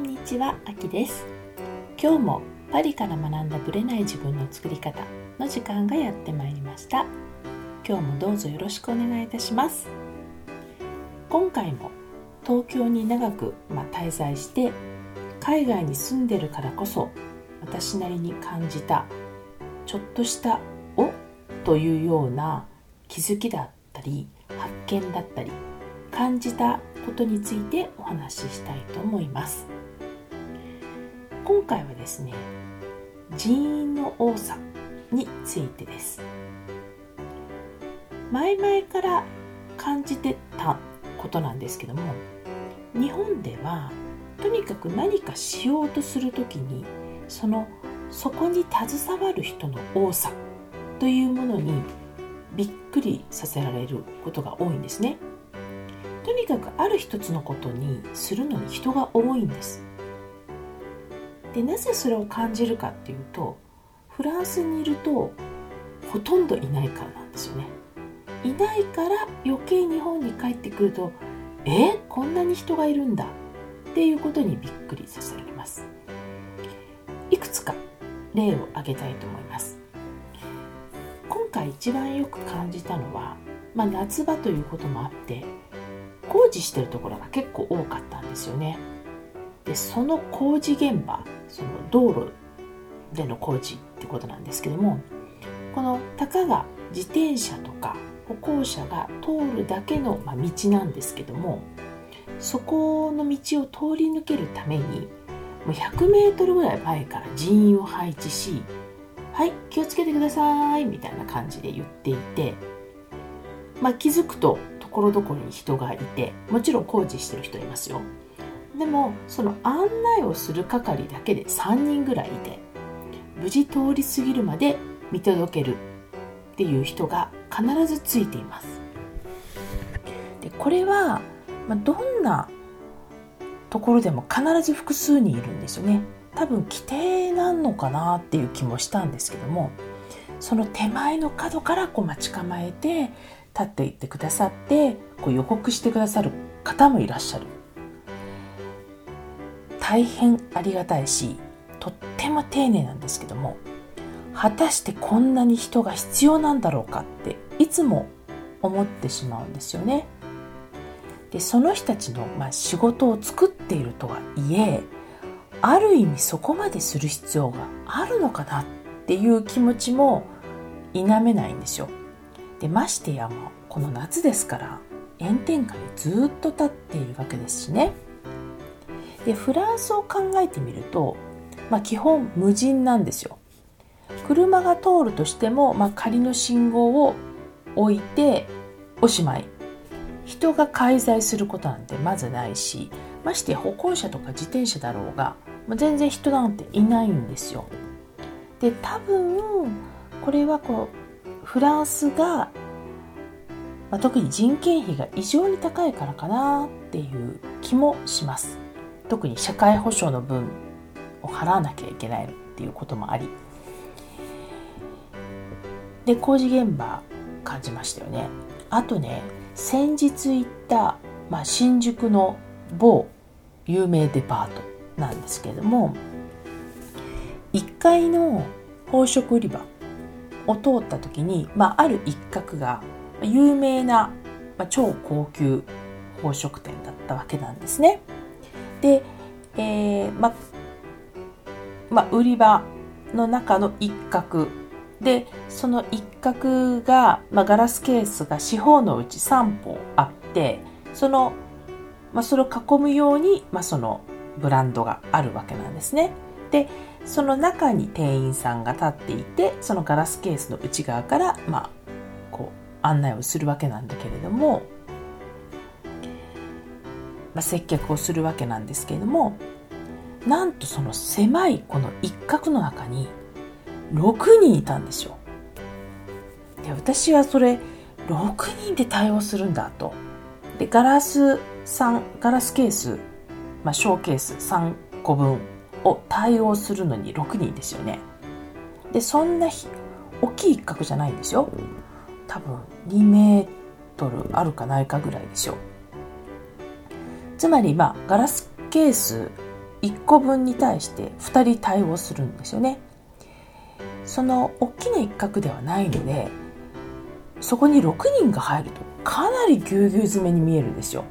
こんにちは、あきです。今日もパリから学んだブレない自分の作り方の時間がやってまいりました。今日もどうぞよろしくお願いいたします。今回も東京に長く、ま滞在して海外に住んでるからこそ私なりに感じたちょっとした「お」というような気づきだったり発見だったり感じたことについてお話ししたいと思います。今回はですね人員の多さについてです前々から感じてたことなんですけども日本ではとにかく何かしようとする時にそのそこに携わる人の多さというものにびっくりさせられることが多いんですね。とにかくある一つのことにするのに人が多いんですでなぜそれを感じるかっていうとフランスにいるとほとんどいないからなんですよね。いないから余計日本に帰ってくるとえこんなに人がいるんだ。っていうことにびっくりさせられます。いくつか例を挙げたいと思います。今回一番よく感じたのは、まあ、夏場ということもあって工事してるところが結構多かったんですよね。でその工事現場その道路での工事ってことなんですけどもこのたかが自転車とか歩行者が通るだけの、ま道なんですけどもそこの道を通り抜けるためにもう 100m ぐらい前から人員を配置しはい気をつけてくださいみたいな感じで言っていて、まあ、気づくとところどころに人がいてもちろん工事してる人いますよ。でもその案内をする係だけで3人ぐらいいて無事通り過ぎるまで見届けるっていう人が必ずついています。でこれは、まあ、どんなところでも必ず複数人いるんですよね。多分規定なんのかなっていう気もしたんですけどもその手前の角からこう待ち構えて立っていってくださってこう予告してくださる方もいらっしゃる。大変ありがたいしとっても丁寧なんですけども果たしてこんなに人が必要なんだろうかっていつも思ってしまうんですよね。でその人たちの、まあ、仕事を作っているとはいえある意味そこまでする必要があるのかなっていう気持ちも否めないんですよ。でましてやもうこの夏ですから炎天下にずっと立っているわけですしねでフランスを考えてみると、まあ、基本無人なんですよ。車が通るとしても、まあ、仮の信号を置いておしまい。人が介在することなんてまずないしまして歩行者とか自転車だろうがもう全然人なんていないんですよ。で多分これはこうフランスが、まあ、特に人件費が異常に高いからかなっていう気もします。特に社会保障の分を払わなきゃいけないっていうこともありで工事現場感じましたよねあとね先日行った、まあ、新宿の某有名デパートなんですけれども1階の宝飾売り場を通った時に、まあ、ある一角が有名な、まあ、超高級宝飾店だったわけなんですね。で、えー、まま売り場の中の一角でその一角が、まガラスケースが四方のうち3本あってその、まそれを囲むように、まそのブランドがあるわけなんですね。でその中に店員さんが立っていてそのガラスケースの内側から、まあ、こう案内をするわけなんだけれども、まあ、接客をするわけなんですけれどもなんとその狭いこの一角の中に6人いたんですよ。で私はそれ6人で対応するんだと。でガラス3ガラスケース、まあ、ショーケース3個分を対応するのに6人ですよね。で、そんな大きい一角じゃないんですよ。多分2メートルあるかないかぐらいでしょう。つまり、まあ、ガラスケース1個分に対して2人対応するんですよね。その大きな一角ではないのでそこに6人が入るとかなりぎゅうぎゅう詰めに見えるんですよ。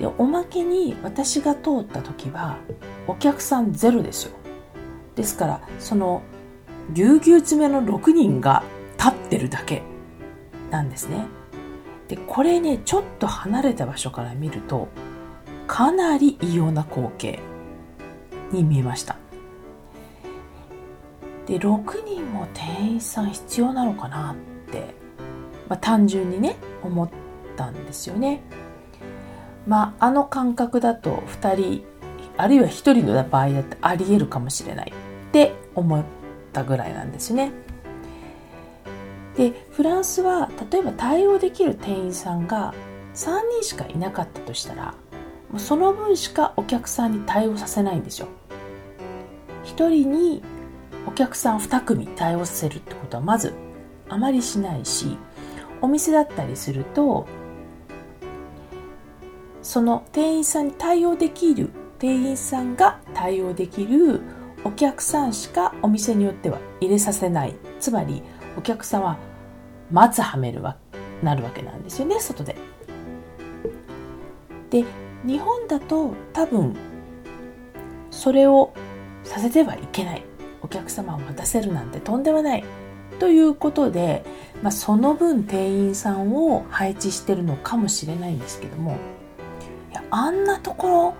でおまけに私が通った時はお客さんゼロですよ。ですからそのぎゅうぎゅう詰めの6人が立ってるだけなんですね。でこれねちょっと離れた場所から見るとかなり異様な光景に見えました。で6人も店員さん必要なのかなって、まあ、単純にね思ったんですよね。まああの感覚だと2人あるいは1人の場合だってありえるかもしれないって思ったぐらいなんですね。でフランスは例えば対応できる店員さんが3人しかいなかったとしたらその分しかお客さんに対応させないんですよ。1人にお客さん2組対応させるってことはまずあまりしないしお店だったりするとその店員さんに対応できる店員さんが対応できるお客さんしかお店によっては入れさせない。つまりお客さんは待つはめるわなるわけなんですよね外で。で日本だと多分それをさせてはいけない。お客様を待たせるなんてとんでもない。ということで、まあ、その分店員さんを配置してるのかもしれないんですけどもいやあんなところ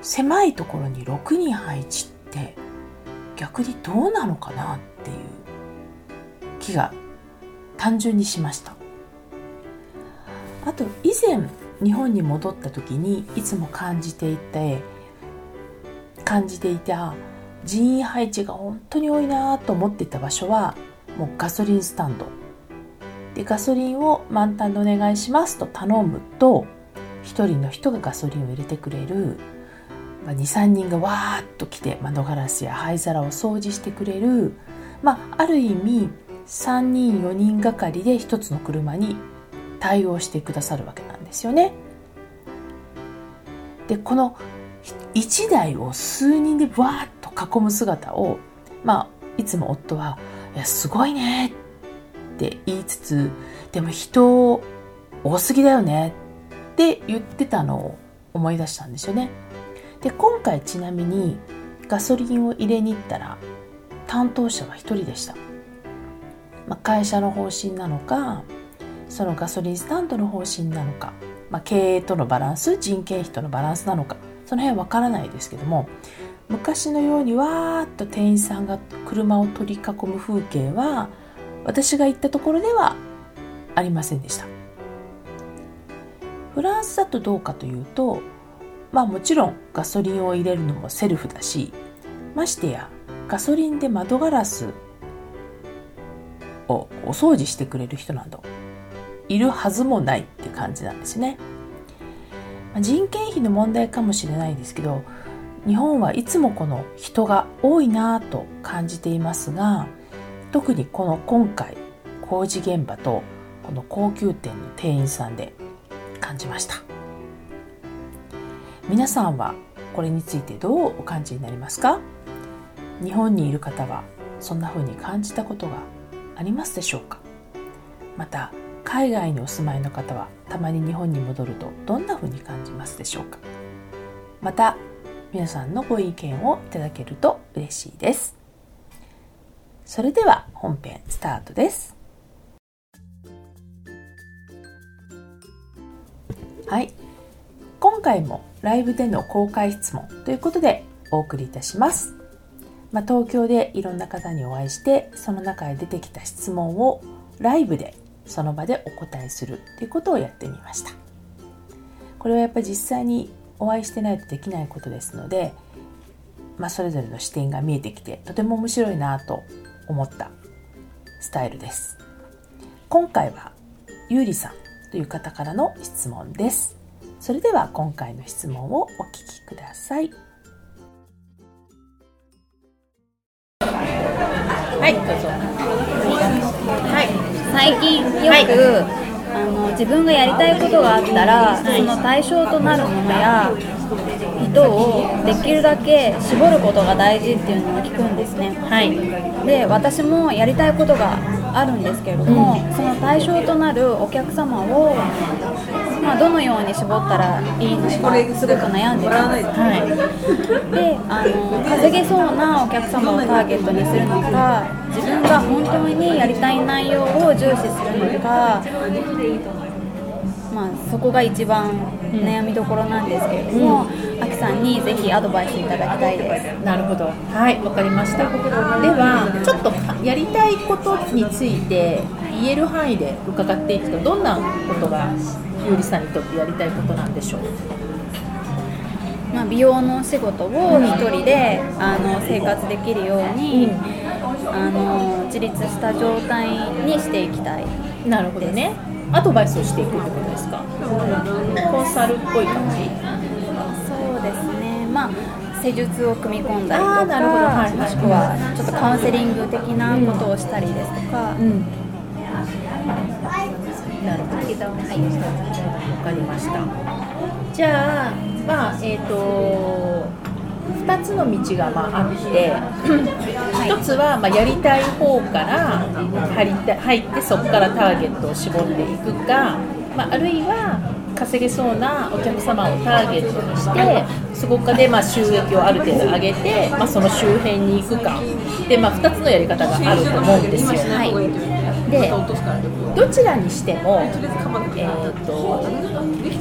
狭いところに6人配置って逆にどうなのかなっていう。気が単純にしました。あと以前日本に戻った時にいつも感じていて感じていた人員配置が本当に多いなと思っていた場所はもうガソリンスタンド。でガソリンを満タンでお願いしますと頼むと1人の人がガソリンを入れてくれる、ま、23人がわーっと来て窓ガラスや灰皿を掃除してくれる、まあ、ある意味3人4人がかりで1つの車に対応してくださるわけなんですよね。でこの1台を数人でわーっと囲む姿を、まあ、いつも夫は「いやすごいね」って言いつつでも人多すぎだよねって言ってたのを思い出したんですよね。で今回ちなみにガソリンを入れに行ったら担当者は1人でした。まあ、会社の方針なのかそのガソリンスタンドの方針なのか、まあ、経営とのバランス人件費とのバランスなのかその辺わからないですけども昔のようにわーっと店員さんが車を取り囲む風景は私が行ったところではありませんでした。フランスだとどうかというとまあもちろんガソリンを入れるのもセルフだしましてやガソリンで窓ガラスお掃除してくれる人などいるはずもないって感じなんですね。人件費の問題かもしれないですけど日本はいつもこの人が多いなぁと感じていますが特にこの今回工事現場とこの高級店の店員さんで感じました皆さんはこれについてどうお感じになりますか？日本にいる方はそんな風に感じたことがありますでしょうか？また海外にお住まいの方はたまに日本に戻るとどんな風に感じますでしょうか？また皆さんのご意見をいただけると嬉しいです。それでは本編スタートです。はい。今回もライブでの公開質問ということでお送りいたします。まあ、東京でいろんな方にお会いしてその中で出てきた質問をライブでその場でお答えするということをやってみました。これはやっぱり実際にお会いしてないとできないことですので、まあ、それぞれの視点が見えてきてとても面白いなと思ったスタイルです。今回はゆうりさんという方からの質問です。それでは今回の質問をお聞きください。はいどうぞ。はい。最近よく、あの自分がやりたいことがあったら、その対象となるものや人をできるだけ絞ることが大事っていうのを聞くんですね。はい。で私もやりたいことがあるんですけれども、その対象となるお客様を、まあ、どのように絞ったらいいのかすごく悩んでたんです、はい、であの稼げそうなお客様をターゲットにするのか自分が本当にやりたい内容を重視するのかまあ、そこが一番悩みどころなんですけれども、あきさんにぜひアドバイスいただきたいです。なるほど。はい。わかりました。ではちょっとやりたいことについて言える範囲で伺っていくとどんなことがゆうりさんにとってやりたいことなんでしょう？まあ、美容のお仕事を一人であの生活できるように、あの自立した状態にしていきたいなるほどねアドバイスをしていくってことですか？コンサルっぽい感じ。そうですね。まあ施術を組み込んだりとかあーなるほど。はいはい。もしくはちょっとカウンセリング的なことをしたりですとか、うん。なるほど。はい。わかりました。じゃあまあえっ、と2つの道がまああって、1つはまあやりたい方から入って入ってそこからターゲットを絞っていくか、まあ、あるいは稼げそうなお客様をターゲットにしてそこでまあ収益をある程度上げて、まあ、その周辺に行くか。で、まあ、2つのやり方があると思うんですよ。でどちらにしても、えー、と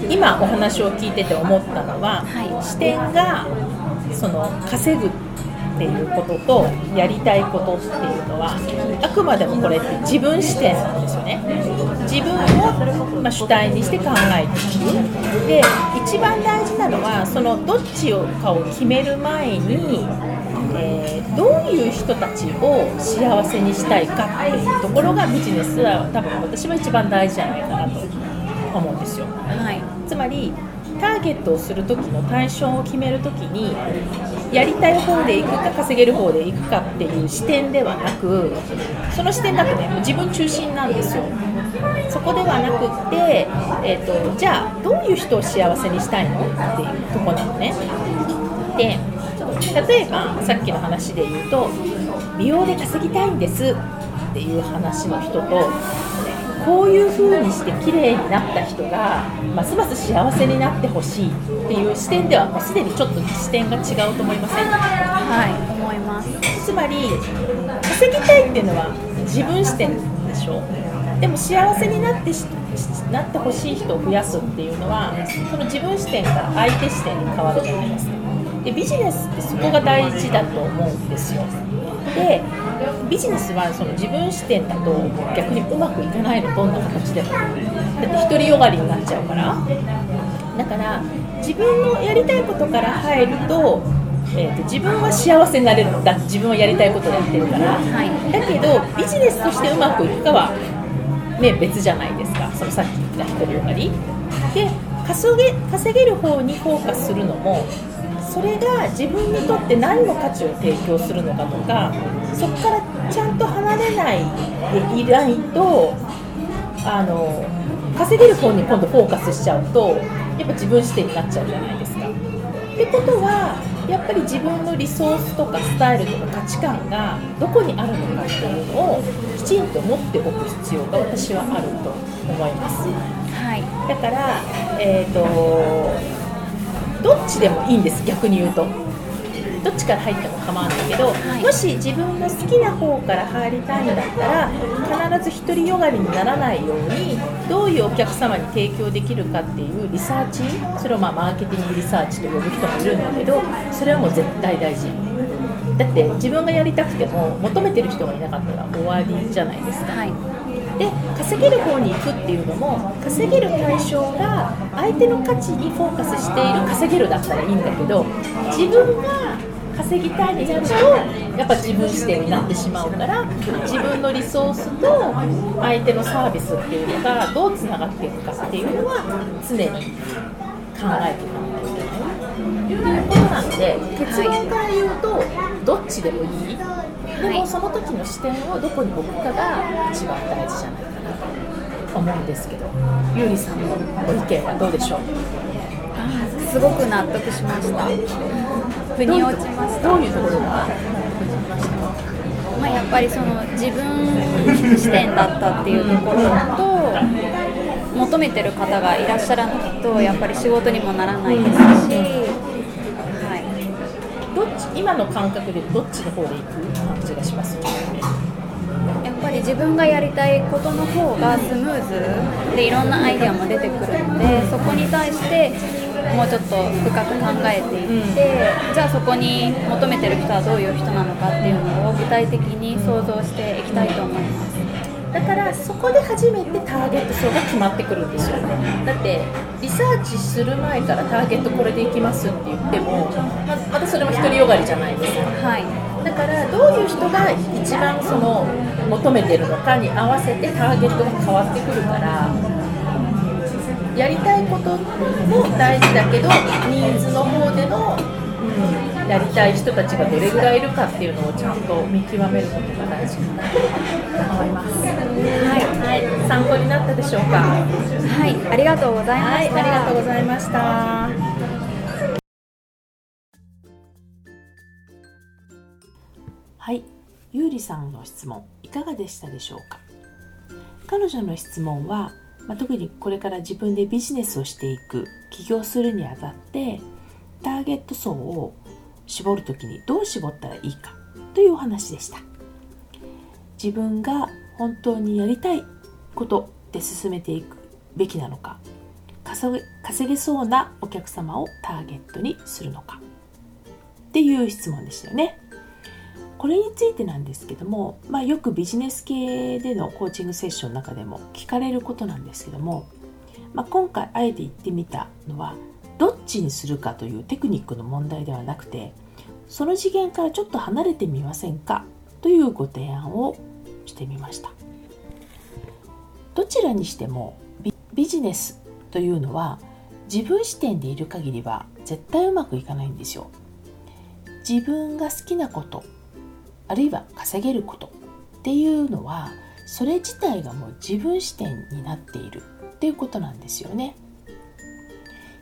今お話を聞いてて思ったのは、はい。視点がその稼ぐっていうこととやりたいことっていうのはあくまでもこれって自分視点なんですよね。自分を、まあ、主体にして考えていく。で一番大事なのはそのどっちをかを決める前に、えーどういう人たちを幸せにしたいかっていうところがビジネスは多分私は一番大事じゃないかなと思うんですよ。はい。つまりターゲットをする時の対象を決める時にやりたい方で行くか稼げる方で行くかっていう視点ではなくその視点だとねもう自分中心なんですよ。そこではなくって、えー、とじゃあどういう人を幸せにしたいの？っていうとこなのね。で例えばさっきの話で言うと美容で稼ぎたいんですっていう話の人とこういう風にして綺麗になった人がますます幸せになってほしいっていう視点ではもうすでにちょっと視点が違うと思いませんはい思います。つまり稼ぎたいっていうのは自分視点でしょ？でも幸せになってしなってほしい人を増やすっていうのはその自分視点から相手視点に変わるじゃないですか。でビジネスってそこが大事だと思うんですよ。でビジネスはその自分視点だと逆にうまくいかないのどんな形でもだって独りよがりになっちゃうから。だから自分のやりたいことから入ると,、えーと自分は幸せになれるのだ。自分はやりたいことをやってるから、はい。だけどビジネスとしてうまくいくかは、ね、別じゃないですか。そのさっき言った独りよがり。で稼げ稼げる方にフォーカスするのもそれが自分にとって何の価値を提供するのかとかそこからちゃんと離れないでいないとあの稼げる方に今度フォーカスしちゃうとやっぱ自分視点になっちゃうじゃないですか。ってことはやっぱり自分のリソースとかスタイルとか価値観がどこにあるのかっていうのをきちんと持っておく必要が私はあると思います。はいだから、えー、とどっちでもいいんです逆に言うとどっちから入っても構わないけど、い。もし自分の好きな方から入りたいんだったら必ず独りよがりにならないようにどういうお客様に提供できるかっていうリサーチそれをまあマーケティングリサーチと呼ぶ人もいるんだけどそれはもう絶対大事。だって自分がやりたくても求めてる人がいなかったら終わりじゃないですか。はい。で稼げる方に行くっていうのも稼げる対象が相手の価値にフォーカスしている稼げるだったらいいんだけど自分が稼ぎたいになるとやっぱ自分視点になってしまうから自分のリソースと相手のサービスっていうのがどうつながっていくかっていうのは常に考えていかないといけない。ということなので結論から言うとどっちでもいい、でもその時の視点をどこに置くかが一番大事じゃないかなと思うんですけど。ゆうりさんのご意見はどうでしょう？すごく納得しました。腑に落ちました。どういうところがまあ、やっぱりその自分視点だったっていうところと求めてる方がいらっしゃらないとやっぱり仕事にもならないですし、はどっち今の感覚でどっちの方で行く感じがします？い、やっぱり自分がやりたいことの方がスムーズでいろんなアイデアも出てくるのでそこに対してもうちょっと深く考えていって、うん、じゃあそこに求めてる人はどういう人なのかっていうのを具体的に想像していきたいと思います。だからそこで初めてターゲット層が決まってくるんですよだってリサーチする前からターゲットこれでいきますって言ってもままたそれも独りよがりじゃないですか、はい、だからどういう人が一番その求めてるのかに合わせてターゲットが変わってくるからやりたいことも大事だけどニーズの方での、うん、やりたい人たちがどれぐらいいるかっていうのをちゃんと見極めることが大事かなと思います。はい、はい、参考になったでしょうか？はい、ありがとうございました。はい、ありがとうございました。はい、ゆうりさんの質問いかがでしたでしょうか？彼女の質問はまあ、特にこれから自分でビジネスをしていく起業するにあたってターゲット層を絞る時にどう絞ったらいいかというお話でした。自分が本当にやりたいことで進めていくべきなのか稼げそうなお客様をターゲットにするのかっていう質問でしたよね。これについてなんですけども、まあ、よくビジネス系でのコーチングセッションの中でも聞かれることなんですけども、まあ、今回あえて言ってみたのはどっちにするかというテクニックの問題ではなくてその次元からちょっと離れてみませんかというご提案をしてみました。どちらにしてもビジネスというのは自分視点でいる限りは絶対うまくいかないんですよ。自分が好きなことあるいは稼げることっていうのはそれ自体がもう自分視点になっているっていうことなんですよね。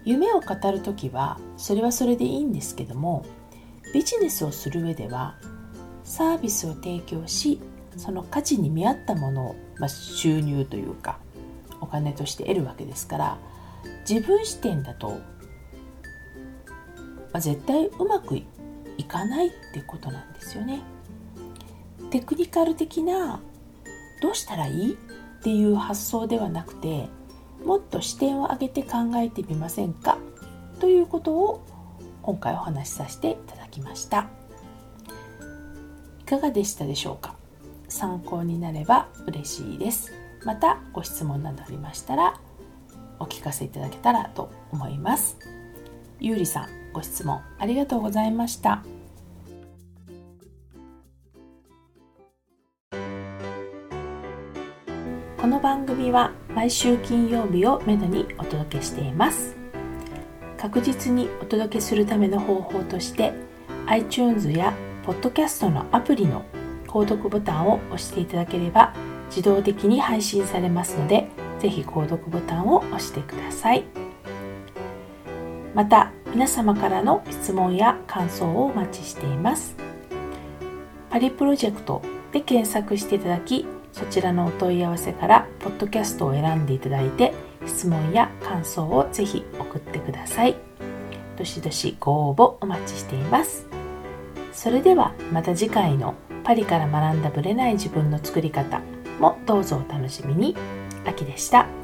夢を語る時はそれはそれでいいんですけどもビジネスをする上ではサービスを提供しその価値に見合ったものを、まあ、収入というかお金として得るわけですから自分視点だと、まあ、絶対うまくいかないってことなんですよね。テクニカル的などうしたらいいっていう発想ではなくてもっと視点を上げて考えてみませんか？ということを今回お話しさせていただきました。いかがでしたでしょうか？参考になれば嬉しいです。またご質問などありましたらお聞かせいただけたらと思います。ゆうりさんご質問ありがとうございました。この番組は毎週金曜日をめどにお届けしています。確実にお届けするための方法として iTunes や Podcast のアプリの購読ボタンを押していただければ自動的に配信されますのでぜひ購読ボタンを押してください。また皆様からの質問や感想をお待ちしています。パリプロジェクトで検索していただきそちらのお問い合わせからポッドキャストを選んでいただいて質問や感想をぜひ送ってください。どしどしご応募お待ちしています。それではまた次回のパリから学んだブレない自分の作り方もどうぞお楽しみに。秋でした。